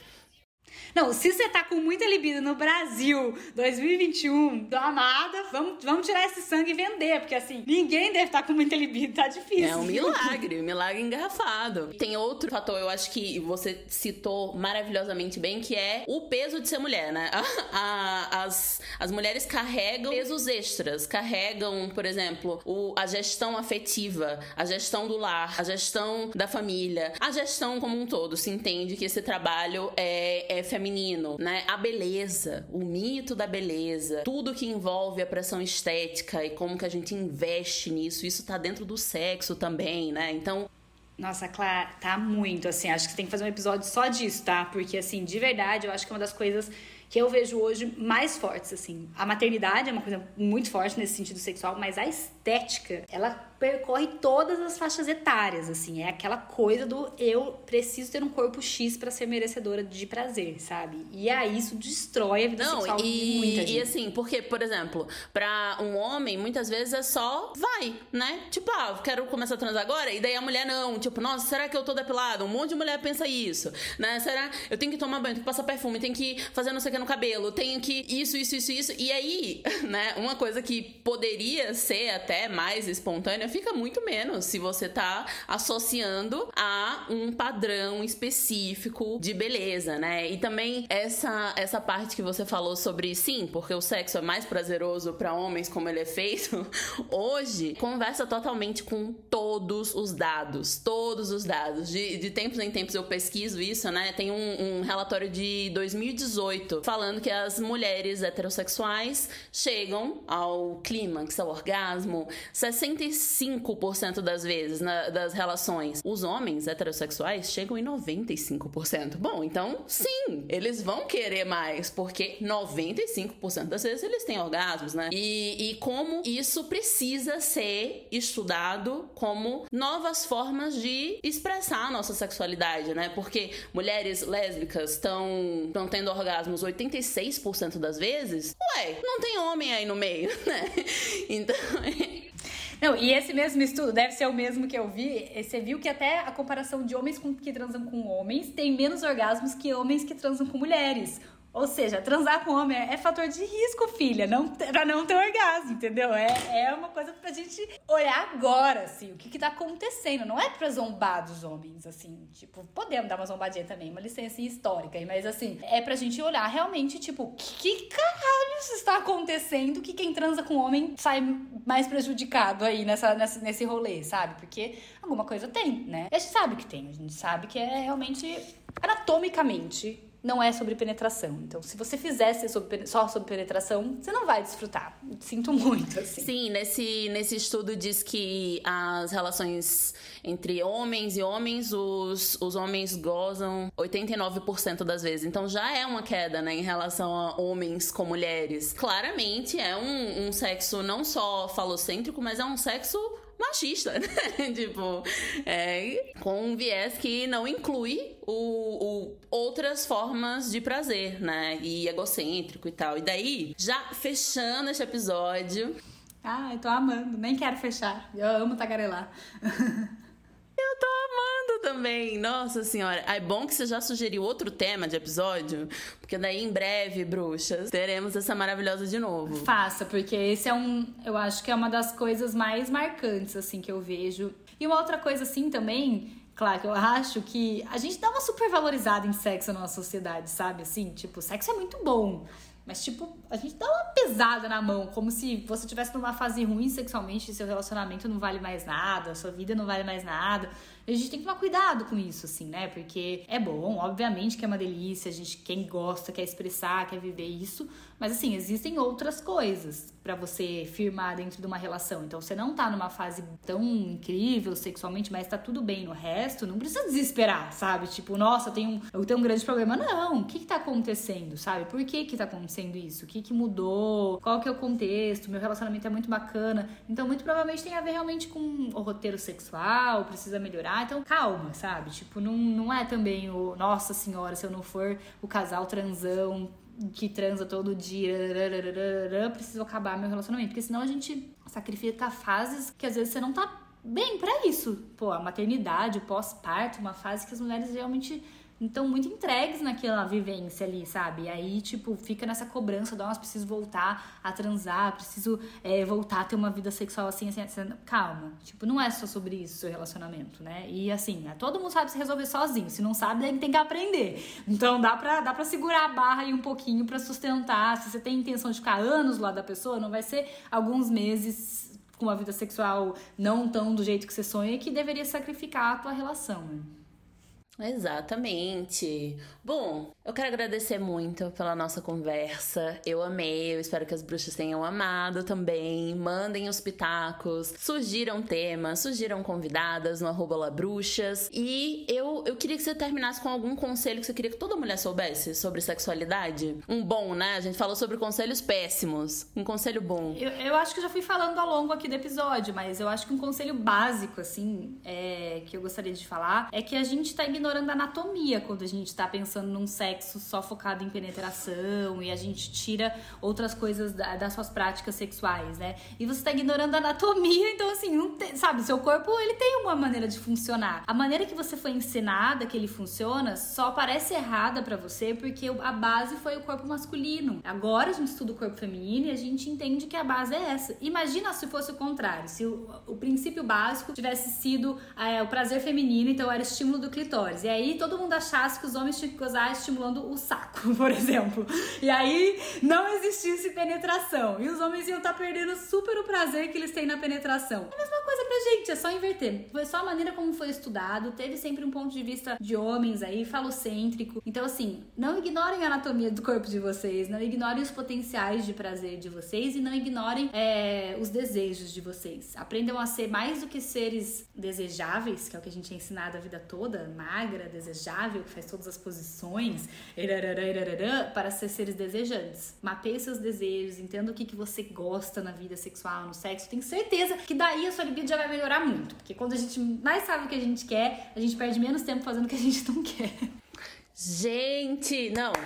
Não, se você tá com muita libido no Brasil 2021, do amada, vamos, vamos tirar esse sangue e vender, porque assim, ninguém deve estar tá com muita libido, tá difícil. É um milagre, um milagre engarrafado. Tem outro fator, eu acho que você citou maravilhosamente bem, que é o peso de ser mulher, né? A, as, as mulheres carregam pesos extras, carregam, por exemplo, o, a gestão afetiva, a gestão do lar, a gestão da família, a gestão como um todo. Se entende que esse trabalho é, é feminino, né? A beleza, o mito da beleza, tudo que envolve a pressão estética e como que a gente investe nisso, isso tá dentro do sexo também, né? Então, Nossa, Clara, tá muito, assim, acho que tem que fazer um episódio só disso, tá? Porque, assim, de verdade, eu acho que é uma das coisas que eu vejo hoje mais fortes, assim. A maternidade é uma coisa muito forte nesse sentido sexual, mas a estética, ela percorre todas as faixas etárias, assim. É aquela coisa do eu preciso ter um corpo X para ser merecedora de prazer, sabe? E aí isso destrói a vida Não, sexual e, de muita gente. E assim, porque, por exemplo, para um homem, muitas vezes é só vai, né? Tipo, ah, quero começar a transar agora, e daí a mulher não. Tipo, nossa, será que eu tô depilada? Um monte de mulher pensa isso, né? Será? Eu tenho que tomar banho, tenho que passar perfume, tenho que fazer não sei o que no cabelo, tenho que isso, isso, isso, isso. E aí, né, uma coisa que poderia ser até mais espontânea fica muito menos se você tá associando a um padrão específico de beleza, né? E também essa essa parte que você falou sobre sim, porque o sexo é mais prazeroso para homens como ele é feito, hoje conversa totalmente com todos os dados, todos os dados. De, de tempos em tempos eu pesquiso isso, né? Tem um, um relatório de 2018 falando que as mulheres heterossexuais chegam ao clímax, ao orgasmo, 65 95% das vezes na, das relações. Os homens heterossexuais chegam em 95%. Bom, então sim, eles vão querer mais, porque 95% das vezes eles têm orgasmos, né? E, e como isso precisa ser estudado como novas formas de expressar a nossa sexualidade, né? Porque mulheres lésbicas estão tendo orgasmos 86% das vezes. Ué, não tem homem aí no meio, né? Então. Não, e esse mesmo estudo deve ser o mesmo que eu vi. Você viu que até a comparação de homens com, que transam com homens tem menos orgasmos que homens que transam com mulheres. Ou seja, transar com homem é fator de risco, filha, não, pra não ter orgasmo, entendeu? É, é uma coisa pra gente olhar agora, assim, o que que tá acontecendo. Não é pra zombar dos homens, assim, tipo, podemos dar uma zombadinha também, uma licença histórica, mas assim, é pra gente olhar realmente, tipo, que caralho está acontecendo que quem transa com homem sai mais prejudicado aí nessa, nessa, nesse rolê, sabe? Porque alguma coisa tem, né? A gente sabe que tem, a gente sabe que é realmente anatomicamente não é sobre penetração. Então, se você fizesse sobre, só sobre penetração, você não vai desfrutar. Sinto muito, assim. Sim, nesse, nesse estudo diz que as relações entre homens e homens, os, os homens gozam 89% das vezes. Então, já é uma queda, né, em relação a homens com mulheres. Claramente, é um, um sexo não só falocêntrico, mas é um sexo machista, né? tipo, é, com um viés que não inclui o, o, outras formas de prazer, né? E egocêntrico e tal. E daí, já fechando esse episódio. Ah, eu tô amando, nem quero fechar. Eu amo tagarelar. Eu tô amando também. Nossa senhora. É bom que você já sugeriu outro tema de episódio, porque daí em breve, bruxas, teremos essa maravilhosa de novo. Faça, porque esse é um, eu acho que é uma das coisas mais marcantes assim que eu vejo. E uma outra coisa assim também, claro que eu acho que a gente dá uma super valorizada em sexo na nossa sociedade, sabe? Assim, tipo, sexo é muito bom. Mas, tipo, a gente dá uma pesada na mão, como se você estivesse numa fase ruim sexualmente, seu relacionamento não vale mais nada, sua vida não vale mais nada. A gente tem que tomar cuidado com isso, assim, né? Porque é bom, obviamente que é uma delícia, a gente, quem gosta, quer expressar, quer viver isso, mas assim, existem outras coisas para você firmar dentro de uma relação. Então, você não tá numa fase tão incrível sexualmente, mas tá tudo bem no resto, não precisa desesperar, sabe? Tipo, nossa, eu tenho um, eu tenho um grande problema. Não, o que que tá acontecendo, sabe? Por que que tá acontecendo isso? O que que mudou? Qual que é o contexto? Meu relacionamento é muito bacana. Então, muito provavelmente tem a ver realmente com o roteiro sexual, precisa melhorar então calma, sabe? Tipo, não, não é também o Nossa Senhora, se eu não for o casal transão que transa todo dia, preciso acabar meu relacionamento. Porque senão a gente sacrifica fases que às vezes você não tá bem para isso. Pô, a maternidade, o pós-parto, uma fase que as mulheres realmente então muito entregues naquela vivência ali, sabe? Aí, tipo, fica nessa cobrança, nossa, preciso voltar a transar, preciso é, voltar a ter uma vida sexual assim, assim, assim. Calma. Tipo, não é só sobre isso o seu relacionamento, né? E assim, é, todo mundo sabe se resolver sozinho. Se não sabe, daí tem que aprender. Então dá pra, dá pra segurar a barra aí um pouquinho para sustentar. Se você tem intenção de ficar anos lá da pessoa, não vai ser alguns meses com uma vida sexual não tão do jeito que você sonha que deveria sacrificar a tua relação, né? Exatamente. Bom, eu quero agradecer muito pela nossa conversa. Eu amei, eu espero que as bruxas tenham amado também. Mandem os pitacos. Surgiram temas, surgiram convidadas no arroba. E eu, eu queria que você terminasse com algum conselho que você queria que toda mulher soubesse sobre sexualidade. Um bom, né? A gente falou sobre conselhos péssimos. Um conselho bom. Eu, eu acho que já fui falando ao longo aqui do episódio, mas eu acho que um conselho básico, assim, é, que eu gostaria de falar, é que a gente tá ignorando ignorando a anatomia quando a gente tá pensando num sexo só focado em penetração e a gente tira outras coisas da, das suas práticas sexuais, né? E você tá ignorando a anatomia, então assim, não tem, sabe, seu corpo ele tem uma maneira de funcionar. A maneira que você foi ensinada que ele funciona só parece errada para você porque a base foi o corpo masculino. Agora a gente estuda o corpo feminino e a gente entende que a base é essa. Imagina se fosse o contrário, se o, o princípio básico tivesse sido é, o prazer feminino, então era estímulo do clitóris. E aí todo mundo achasse que os homens tinham que gozar estimulando o saco, por exemplo. E aí não existisse penetração. E os homens iam estar tá perdendo super o prazer que eles têm na penetração. A mesma coisa pra gente, é só inverter. Foi só a maneira como foi estudado, teve sempre um ponto de vista de homens aí, falocêntrico. Então, assim, não ignorem a anatomia do corpo de vocês, não ignorem os potenciais de prazer de vocês e não ignorem é, os desejos de vocês. Aprendam a ser mais do que seres desejáveis, que é o que a gente é ensinado a vida toda, magra magra, desejável, que faz todas as posições, para ser seres desejantes. Mapeie seus desejos, entenda o que, que você gosta na vida sexual, no sexo. Tenho certeza que daí a sua libido já vai melhorar muito. Porque quando a gente mais sabe o que a gente quer, a gente perde menos tempo fazendo o que a gente não quer. Gente, não.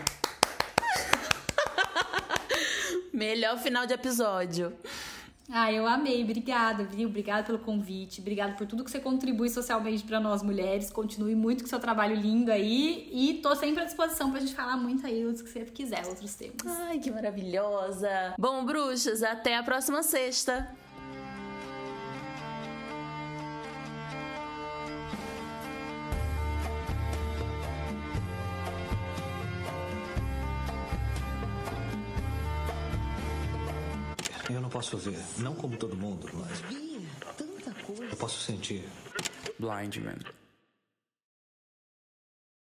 Melhor final de episódio. Ah, eu amei. Obrigada, viu? Obrigada pelo convite. Obrigada por tudo que você contribui socialmente para nós mulheres. Continue muito com seu trabalho lindo aí. E tô sempre à disposição pra gente falar muito aí os que você quiser, outros temas. Ai, que maravilhosa. Bom, bruxas, até a próxima sexta. Posso ver, não como todo mundo, mas. tanta coisa. Eu posso sentir. Blind Man.